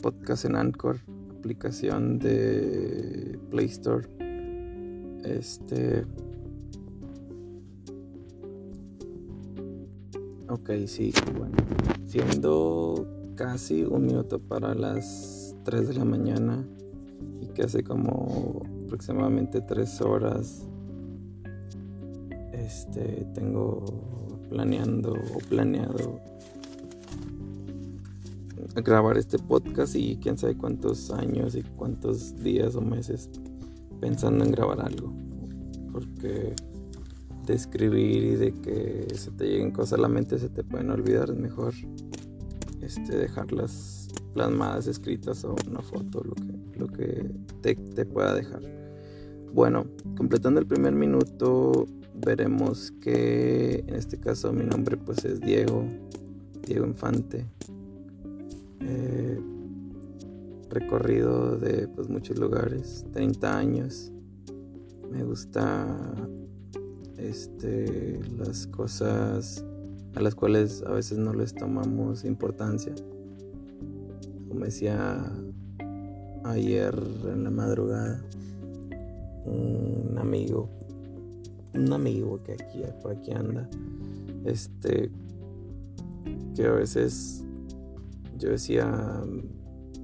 podcast en Anchor, aplicación de Play Store. Este. Ok, sí, bueno. Siendo casi un minuto para las 3 de la mañana y que hace como aproximadamente 3 horas este tengo planeando o planeado grabar este podcast y quién sabe cuántos años y cuántos días o meses pensando en grabar algo. Porque de escribir y de que se te lleguen cosas a la mente se te pueden olvidar, es mejor este, dejarlas plasmadas, escritas o una foto, lo que, lo que te, te pueda dejar. Bueno, completando el primer minuto, veremos que en este caso mi nombre pues es Diego, Diego Infante. Eh, recorrido de pues, muchos lugares, 30 años. Me gusta este, las cosas a las cuales a veces no les tomamos importancia. Como decía ayer en la madrugada, un amigo, un amigo que aquí por aquí anda, este, que a veces yo decía,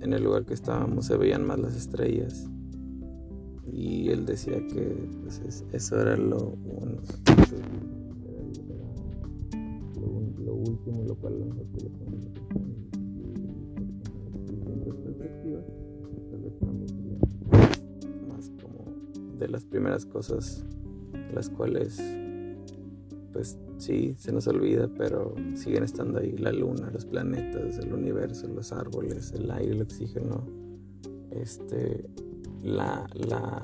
en el lugar que estábamos se veían más las estrellas. Y él decía que pues, eso era lo, lo, último, lo cual lo mejor que le más como de las primeras cosas las cuales pues sí, se nos olvida, pero siguen estando ahí la luna, los planetas, el universo, los árboles, el aire, el oxígeno, este, la, la,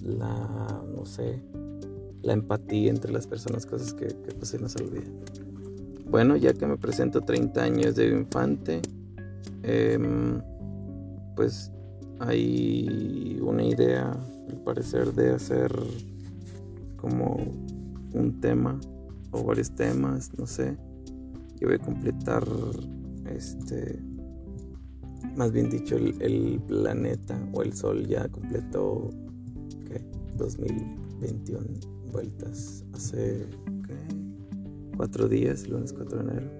la, no sé, la empatía entre las personas, cosas que, pues se nos olvidan. Bueno, ya que me presento 30 años de infante, em, pues hay una idea, al parecer, de hacer como un tema o varios temas, no sé. Yo voy a completar este, más bien dicho, el, planeta o el sol ya completó ¿qué? 2021 vueltas hace cuatro días, lunes 4 de enero.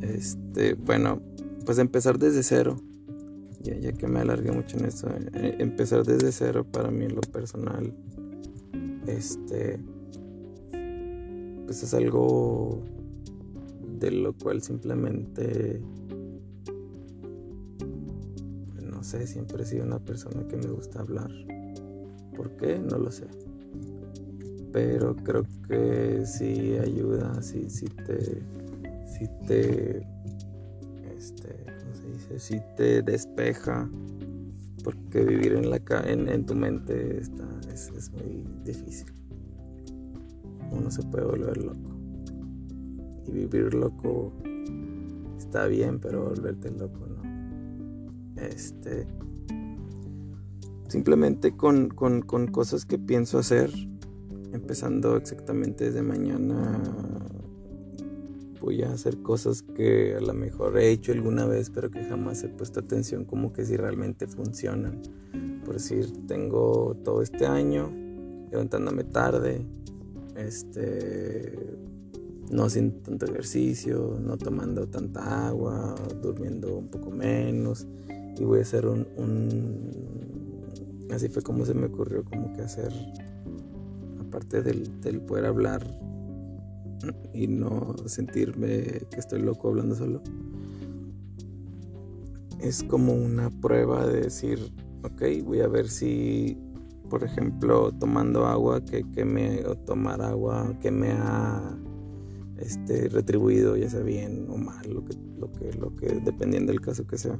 Este, bueno, pues empezar desde cero. Ya, ya que me alargué mucho en eso, eh, empezar desde cero para mí en lo personal, este, pues es algo de lo cual simplemente, pues no sé, siempre he sido una persona que me gusta hablar. ¿Por qué? No lo sé. Pero creo que sí ayuda, sí, sí te, sí te, este, ¿cómo se dice? Sí te despeja. Porque vivir en, la, en, en tu mente está, es, muy difícil se puede volver loco. Y vivir loco está bien, pero volverte loco no. Este. Simplemente con, cosas que pienso hacer, empezando exactamente desde mañana, voy a hacer cosas que a lo mejor he hecho alguna vez, pero que jamás he puesto atención como que si realmente funcionan. Por decir, tengo todo este año levantándome tarde, este, no haciendo tanto ejercicio, no tomando tanta agua, durmiendo un poco menos. Y voy a hacer un, así fue como se me ocurrió como que hacer, aparte del, poder hablar y no sentirme que estoy loco hablando solo, es como una prueba de decir, ok, voy a ver si por ejemplo, tomando agua que, me, o tomar agua que me ha este, retribuido, ya sea bien o mal, lo que, lo que, lo que, dependiendo del caso que sea.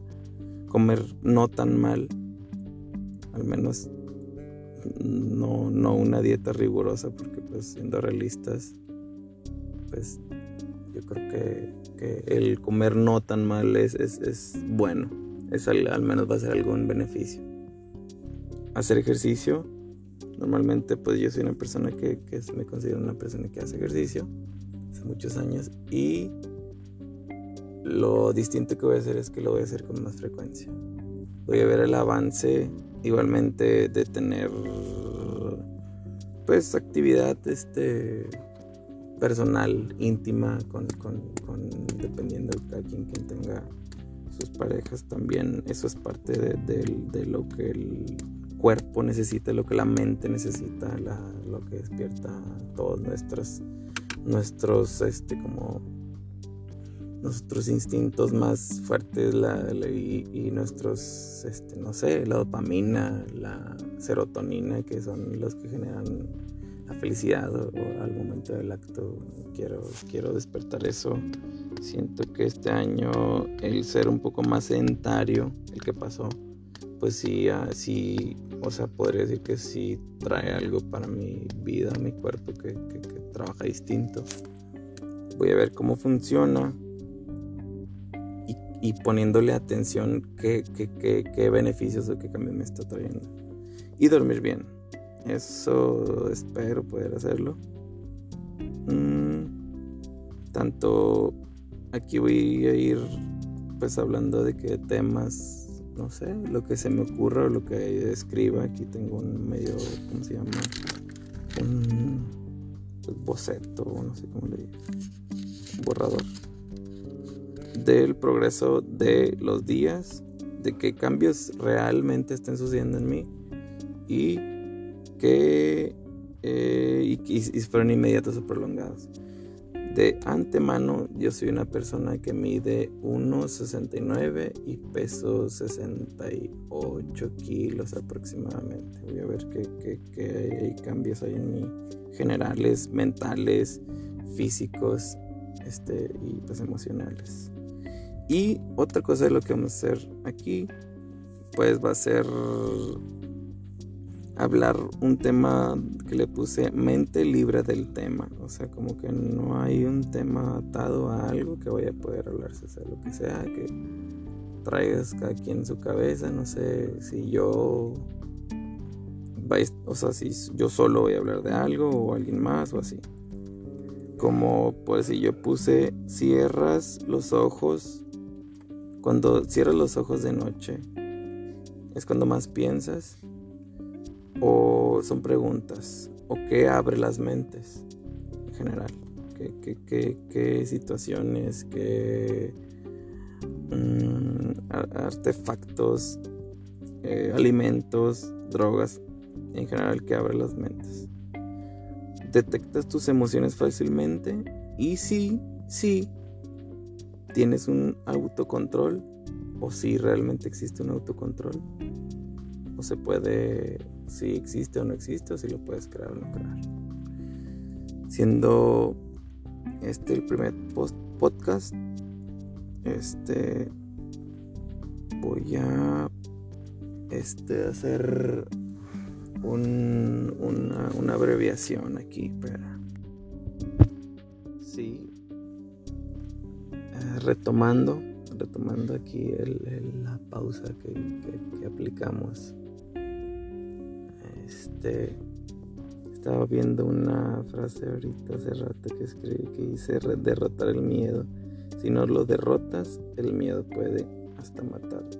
Comer no tan mal, al menos no, no una dieta rigurosa, porque pues siendo realistas, pues yo creo que, que el comer no tan mal es, es bueno, es al menos va a ser algún beneficio hacer ejercicio. Normalmente pues yo soy una persona que, me considero una persona que hace ejercicio hace muchos años y lo distinto que voy a hacer es que lo voy a hacer con más frecuencia. Voy a ver el avance igualmente de tener pues actividad este personal íntima con, dependiendo de cada quien quien tenga sus parejas también eso es parte de, lo que el cuerpo necesita lo que la mente necesita lo que despierta todos nuestros nuestros este como nuestros instintos más fuertes y, nuestros, este, no sé, la dopamina, la serotonina, que son los que generan la felicidad o, al momento del acto. Quiero, quiero despertar eso. Siento que este año el ser un poco más sedentario, el que pasó, pues sí, sí, o sea, podría decir que sí trae algo para mi vida, mi cuerpo, que, que trabaja distinto. Voy a ver cómo funciona y poniéndole atención qué, qué, beneficios o qué cambio me está trayendo. Y dormir bien. Eso espero poder hacerlo. Mm, tanto aquí voy a ir pues hablando de qué temas, no sé, lo que se me ocurra o lo que escriba. Aquí tengo un medio, ¿cómo se llama? Un boceto, no sé cómo le digo. Un borrador del progreso de los días, de qué cambios realmente estén sucediendo en mí y que eh, y, fueron inmediatos o prolongados. De antemano, yo soy una persona que mide 1,69 y peso 68 kilos aproximadamente. Voy a ver qué, qué cambios hay en mí, generales, mentales, físicos este, y pues emocionales. Y otra cosa de lo que vamos a hacer aquí, pues va a ser hablar un tema que le puse mente libre del tema. O sea, como que no hay un tema atado a algo que vaya a poder hablarse, sea lo que sea, que traigas cada quien en su cabeza. No sé si yo, o sea, si yo solo voy a hablar de algo o alguien más o así. Como pues si yo puse cierras los ojos cuando cierras los ojos de noche, ¿es cuando más piensas? ¿O son preguntas? ¿O qué abre las mentes en general? ¿Qué, situaciones, qué mm, artefactos, eh, alimentos, drogas en general que abre las mentes? ¿Detectas tus emociones fácilmente? Y sí, sí, tienes un autocontrol o si realmente existe un autocontrol o se puede si existe o no existe o si lo puedes crear o no crear. Siendo este el primer post podcast este voy a este hacer un, una, una abreviación aquí espera. Sí. Retomando, retomando aquí la pausa que, aplicamos. Este, estaba viendo una frase ahorita hace rato que escribí que dice derrotar el miedo. Si no lo derrotas, el miedo puede hasta matarte.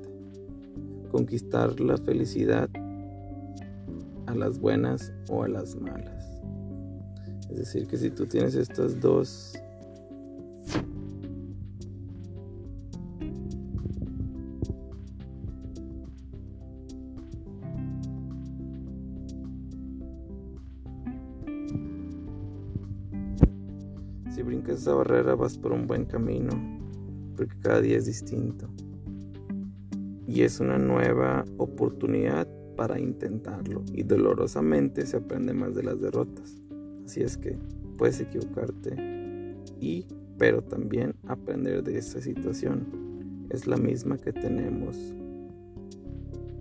Conquistar la felicidad a las buenas o a las malas. Es decir, que si tú tienes estas dos esa barrera vas por un buen camino, porque cada día es distinto. Y es una nueva oportunidad para intentarlo. Y dolorosamente se aprende más de las derrotas. Así es que puedes equivocarte y pero también aprender de esa situación. Es la misma que tenemos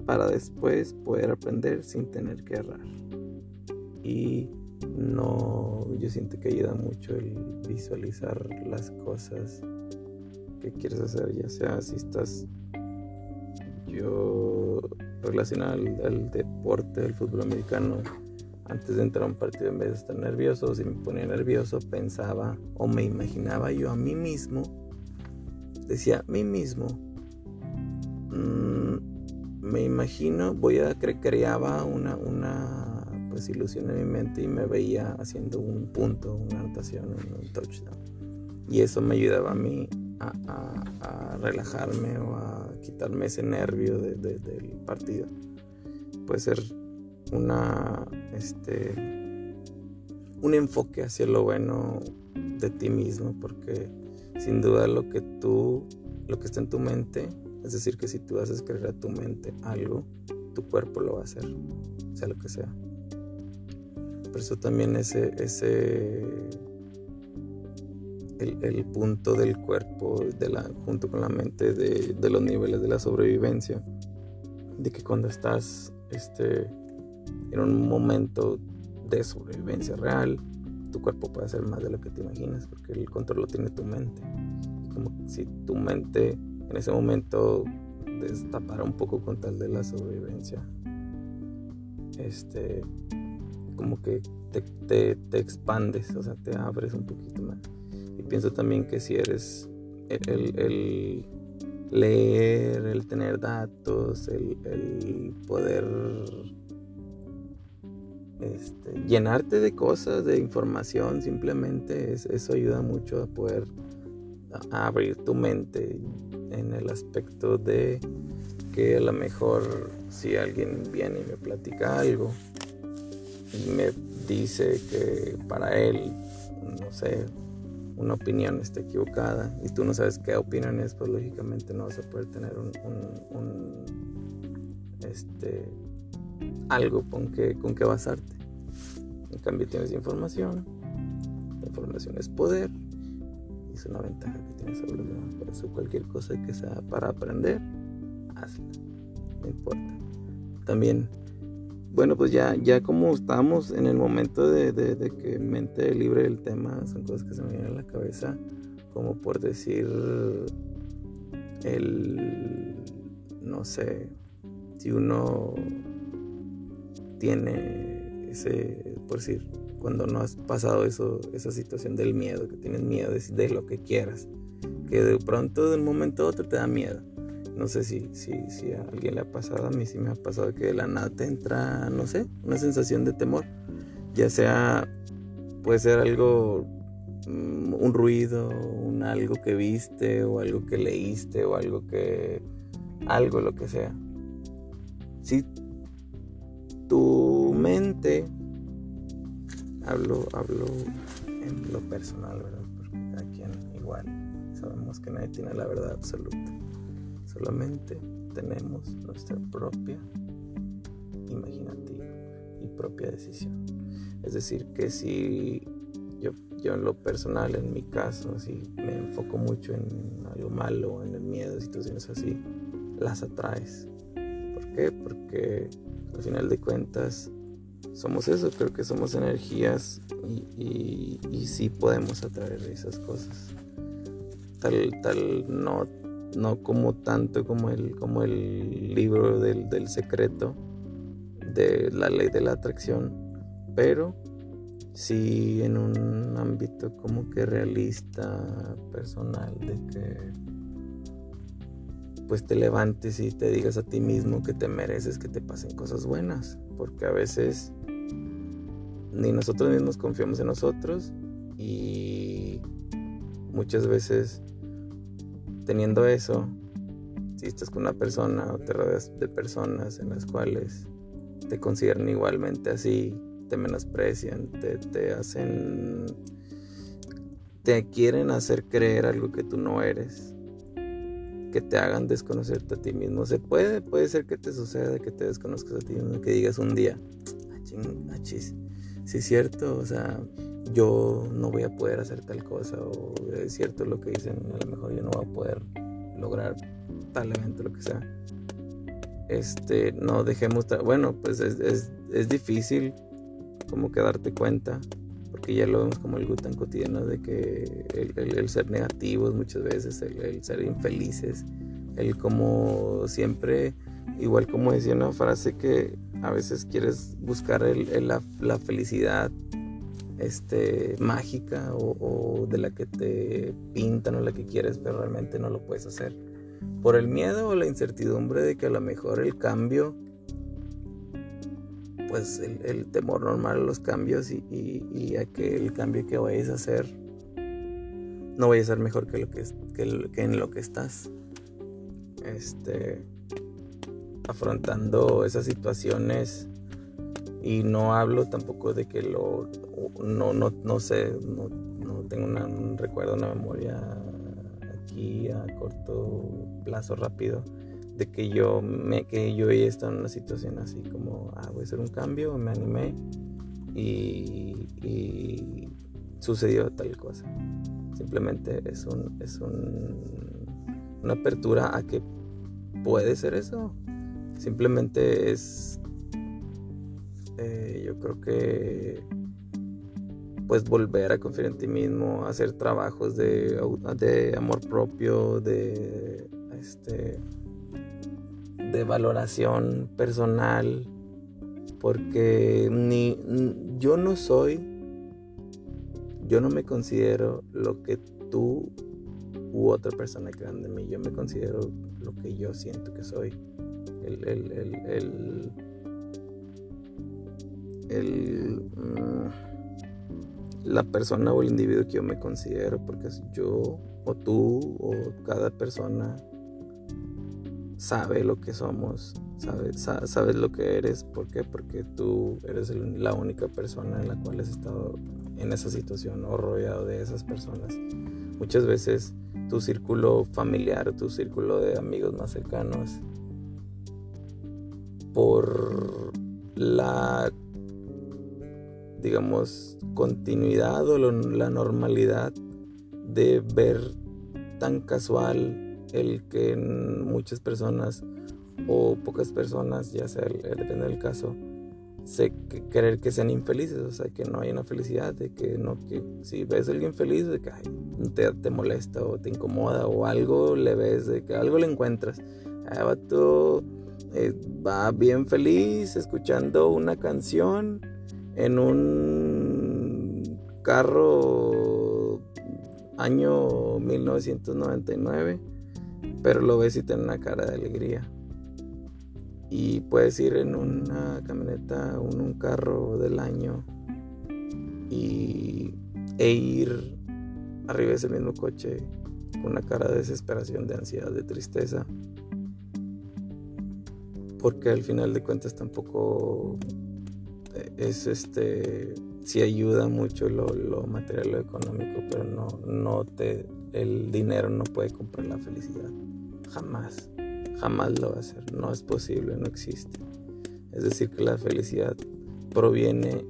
para después poder aprender sin tener que errar. Y no, yo siento que ayuda mucho el visualizar las cosas que quieres hacer, ya sea si estás yo relacionado al, deporte del fútbol americano, antes de entrar a un partido en vez de estar nervioso, si me ponía nervioso, pensaba o me imaginaba yo a mí mismo decía a mí mismo, mm, me imagino, voy a creaba una, una pues, ilusión en mi mente y me veía haciendo un punto, una anotación, un, touchdown. Y eso me ayudaba a mí a, relajarme o a quitarme ese nervio del partido. Puede ser una, este, un enfoque hacia lo bueno de ti mismo, porque sin duda lo que tú, lo que está en tu mente, es decir, que si tú haces creer a tu mente algo, tu cuerpo lo va a hacer, sea lo que sea. Eso también ese, ese el, punto del cuerpo de la, junto con la mente de, de, los niveles de la sobrevivencia, de que cuando estás este, en un momento de sobrevivencia real, tu cuerpo puede hacer más de lo que te imaginas, porque el control lo tiene tu mente. como si tu mente en ese momento destapara un poco con tal de la sobrevivencia, este, como que te, expandes, o sea, te abres un poquito más. Y pienso también que si eres el, leer, el tener datos, el, el poder este, llenarte de cosas, de información, simplemente eso ayuda mucho a poder abrir tu mente en el aspecto de que a lo mejor si alguien viene y me platica algo me dice que para él, no sé, una opinión está equivocada y tú no sabes qué opinión es, pues lógicamente no vas a poder tener un, este, algo con que, con que basarte. En cambio tienes información, la información es poder y es una ventaja que tienes sobre los demás. Por eso cualquier cosa que sea para aprender, hazla, no importa. También, bueno, pues ya, ya como estamos en el momento de, de que mente libre del tema, son cosas que se me vienen a la cabeza, como por decir el, no sé, si uno tiene ese, por decir, cuando no has pasado eso, esa situación del miedo, que tienes miedo de, lo que quieras, que de pronto de un momento otro te da miedo. No sé si, si, si a alguien le ha pasado, a mí sí me ha pasado que de la nada te entra, no sé, una sensación de temor. Ya sea, puede ser algo, mm, un ruido, un algo que viste, o algo que leíste, o algo que, algo, lo que sea. Sí tu mente, hablo, hablo en lo personal, ¿verdad? Porque a quien igual sabemos que nadie tiene la verdad absoluta. Solamente tenemos nuestra propia imaginativa y propia decisión. Es decir, que si yo, yo en lo personal, en mi caso, si me enfoco mucho en algo malo, en el miedo, situaciones así, las atraes. ¿Por qué? Porque al final de cuentas somos eso, creo que somos energías y, y, sí podemos atraer esas cosas. Tal, tal, no, no como tanto como el, como el libro del, del secreto de la ley de la atracción, pero sí en un ámbito como que realista, personal, de que pues te levantes y te digas a ti mismo que te mereces que te pasen cosas buenas, porque a veces ni nosotros mismos confiamos en nosotros y muchas veces teniendo eso, si estás con una persona o te rodeas de personas en las cuales te consideran igualmente así, te menosprecian, te, te hacen, te quieren hacer creer algo que tú no eres que te hagan desconocerte a ti mismo. Se puede, puede ser que te suceda que te desconozcas a ti mismo, que digas un día, ah, chis, si es cierto, o sea, yo no voy a poder hacer tal cosa, o es cierto lo que dicen, a lo mejor yo no voy a poder lograr tal evento, lo que sea. Este, no dejemos, bueno, pues es, es, es difícil como que darte cuenta porque ya lo vemos como algo tan cotidiano de que el, ser negativos muchas veces, el, ser infelices, el como siempre, igual como decía una frase que a veces quieres buscar la, felicidad este, mágica o, de la que te pintan o la que quieres, pero realmente no lo puedes hacer. Por el miedo o la incertidumbre de que a lo mejor el cambio, pues el, temor normal a los cambios y, a que el cambio que vayas a hacer no vaya a ser mejor que, lo que, que en lo que estás. Este, afrontando esas situaciones y no hablo tampoco de que lo no, no, no sé no, no tengo un recuerdo una memoria aquí a corto plazo rápido de que yo me que yo he estado en una situación así como ah voy a hacer un cambio me animé y, y sucedió tal cosa. Simplemente es un es un, una apertura a que puede ser eso. Simplemente es eh, yo creo que pues volver a confiar en ti mismo, hacer trabajos de, amor propio, de este de valoración personal, porque ni yo no soy, yo no me considero lo que tú u otra persona crean de mí, yo me considero lo que yo siento que soy. el, el el, mm, la persona o el individuo que yo me considero, porque yo o tú o cada persona sabe lo que somos, sabes, sabes lo que eres, ¿por qué? Porque tú eres la única persona en la cual has estado en esa situación o rodeado de esas personas. Muchas veces tu círculo familiar, tu círculo de amigos más cercanos, por la digamos, continuidad o la normalidad de ver tan casual el que muchas personas o pocas personas, ya sea depende del caso, se querer que sean infelices, o sea, que no hay una felicidad, de que no, que si ves a alguien feliz, de que te, te, molesta o te incomoda o algo le ves, de que algo le encuentras. Ah, va, tú, eh, va bien feliz escuchando una canción en un carro año 1999, pero lo ves y tiene una cara de alegría. Y puedes ir en una camioneta en un carro del año y, e ir arriba de ese mismo coche con una cara de desesperación, de ansiedad, de tristeza. Porque al final de cuentas tampoco es este sí ayuda mucho lo, lo material lo económico pero no no te el dinero no puede comprar la felicidad. Jamás jamás lo va a hacer. No es posible no existe. Es decir que la felicidad proviene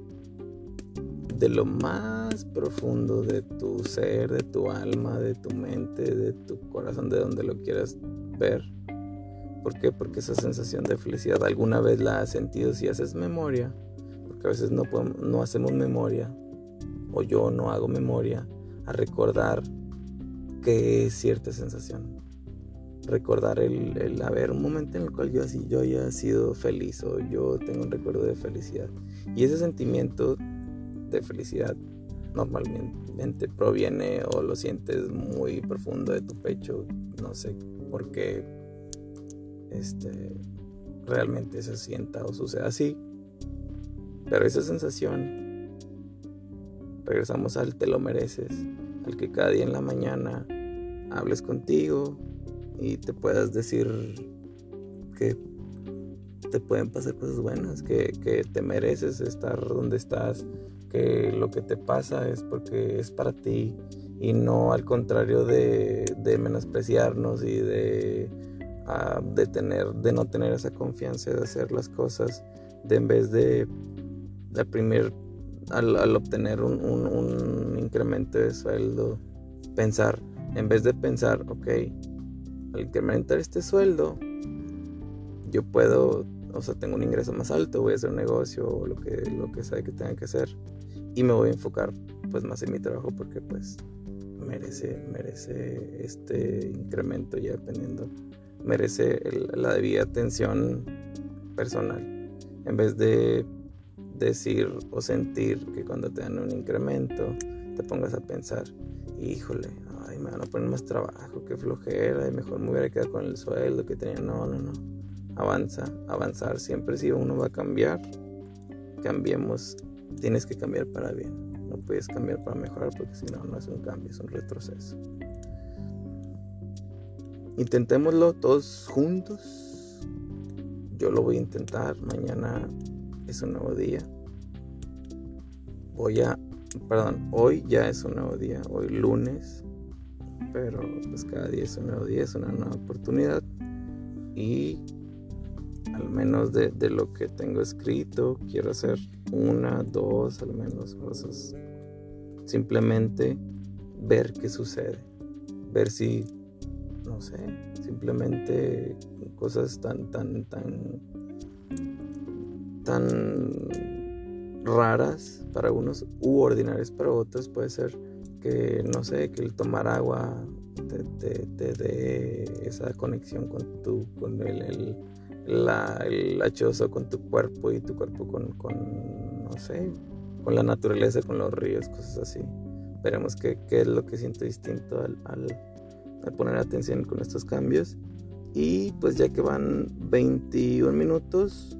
de lo más profundo de tu ser de tu alma de tu mente de tu corazón de donde lo quieras ver. ¿Por qué? Porque esa sensación de felicidad alguna vez la has sentido si haces memoria a veces no, podemos, no hacemos memoria, o yo no hago memoria, a recordar qué es cierta sensación. Recordar el, el haber un momento en el cual yo, así, yo haya sido feliz o yo tengo un recuerdo de felicidad. Y ese sentimiento de felicidad normalmente proviene o lo sientes muy profundo de tu pecho. No sé por qué este, realmente se sienta o sucede así. Pero esa sensación, regresamos al te lo mereces, al que cada día en la mañana hables contigo y te puedas decir que te pueden pasar cosas buenas, que, te mereces estar donde estás, que lo que te pasa es porque es para ti y no al contrario de, menospreciarnos y de, ah, de, tener, de no tener esa confianza de hacer las cosas, de en vez de al primer, al, obtener un, incremento de sueldo, pensar, en vez de pensar, ok, al incrementar este sueldo, yo puedo, o sea, tengo un ingreso más alto, voy a hacer un negocio o lo que, lo que sea que tenga que hacer y me voy a enfocar pues más en mi trabajo porque pues merece, merece este incremento ya dependiendo, merece la debida atención personal en vez de decir o sentir que cuando te dan un incremento te pongas a pensar, híjole, ay, me van a poner más trabajo, qué flojera, y mejor me hubiera quedado con el sueldo que tenía. No, no, no. Avanza, avanzar. Siempre si uno va a cambiar, cambiemos. Tienes que cambiar para bien. No puedes cambiar para mejorar porque si no, no es un cambio, es un retroceso. Intentémoslo todos juntos. Yo lo voy a intentar. Mañana es un nuevo día. Voy a, perdón, hoy ya es un nuevo día. Hoy lunes. Pero pues cada día es un nuevo día, es una nueva oportunidad. Y al menos de, de lo que tengo escrito, quiero hacer una, dos, al menos cosas. Simplemente ver qué sucede. Ver si no sé, simplemente cosas tan, tan, tan, tan raras para unos u ordinarias para otros. Puede ser que, no sé, que el tomar agua te, dé esa conexión con tu, con el, el, la, el hachoso con tu cuerpo y tu cuerpo con, con, no sé, con la naturaleza, con los ríos, cosas así. Veremos qué, qué es lo que siento distinto al, al a poner atención con estos cambios. Y pues ya que van 21 minutos,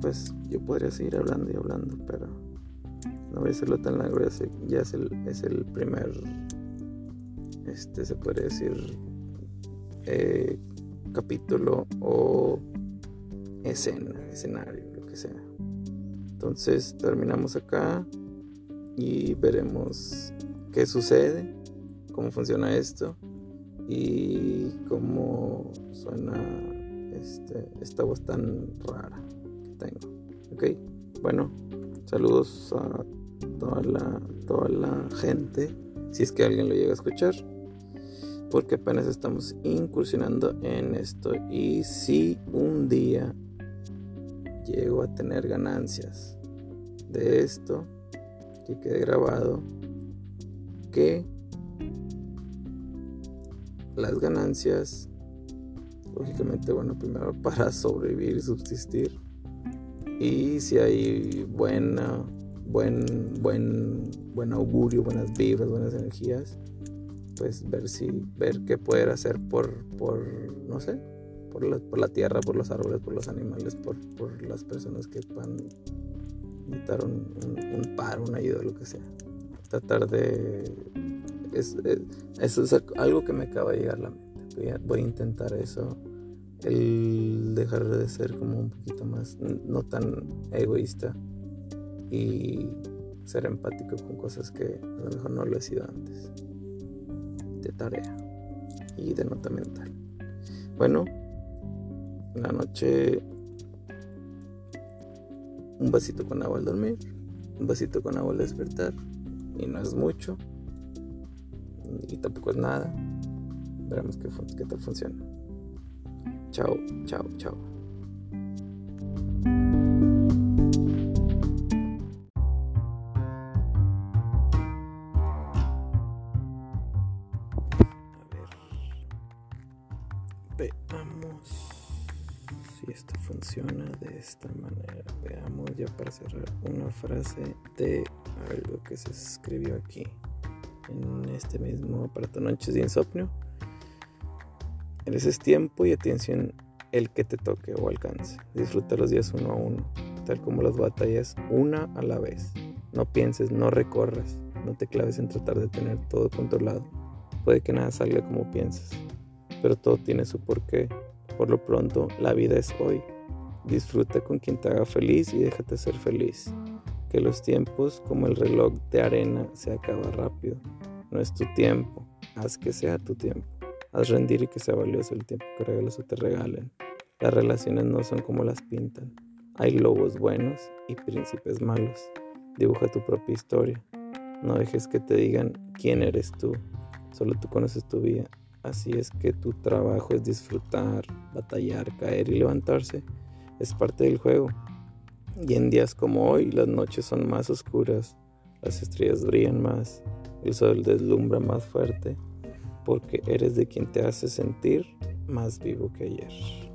pues yo podría seguir hablando y hablando, pero no voy a hacerlo tan largo, ya, es, el, es el primer, este se puede decir, eh, capítulo o escena, escenario, lo que sea. Entonces terminamos acá y veremos qué sucede cómo funciona esto y cómo suena este, esta voz tan rara tengo. Ok, bueno, saludos a toda la, toda la gente, si es que alguien lo llega a escuchar, porque apenas estamos incursionando en esto. Y si un día llego a tener ganancias de esto, que quede grabado, que las ganancias, lógicamente, bueno, primero para sobrevivir y subsistir. Y si hay buena, buen, buen, buen augurio, buenas vibras, buenas energías, pues ver si, ver qué poder hacer por, por no sé, por la, por la tierra, por los árboles, por los animales, por, por las personas que puedan necesitar un, un, un una ayuda, lo que sea. Tratar de es, eso es algo que me acaba de llegar a la mente. Voy a, intentar eso. El dejar de ser como un poquito más, no tan egoísta y ser empático con cosas que a lo mejor no lo he sido antes. De tarea y de nota mental. Bueno, en la noche un vasito con agua al dormir, un vasito con agua al despertar y no es mucho y tampoco es nada. Veremos qué, qué tal funciona. Chao, chao, chao. Veamos si esto funciona de esta manera. Veamos ya para cerrar una frase de algo que se escribió aquí en este mismo aparato Noches de Insomnio. Eres tiempo y atención el que te toque o alcance. Disfruta los días uno a uno, tal como las batallas una a la vez. No pienses, no recorras, no te claves en tratar de tener todo controlado. Puede que nada salga como piensas, pero todo tiene su porqué. Por lo pronto, la vida es hoy. Disfruta con quien te haga feliz y déjate ser feliz que los tiempos como el reloj de arena se acaba rápido. No es tu tiempo, haz que sea tu tiempo. Haz rendir y que sea valioso el tiempo que regalas o te regalen. Las relaciones no son como las pintan. Hay lobos buenos y príncipes malos. Dibuja tu propia historia. No dejes que te digan quién eres tú. Solo tú conoces tu vida. Así es que tu trabajo es disfrutar, batallar, caer y levantarse. Es parte del juego. Y en días como hoy las noches son más oscuras, las estrellas brillan más, el sol deslumbra más fuerte, porque eres de quien te hace sentir más vivo que ayer.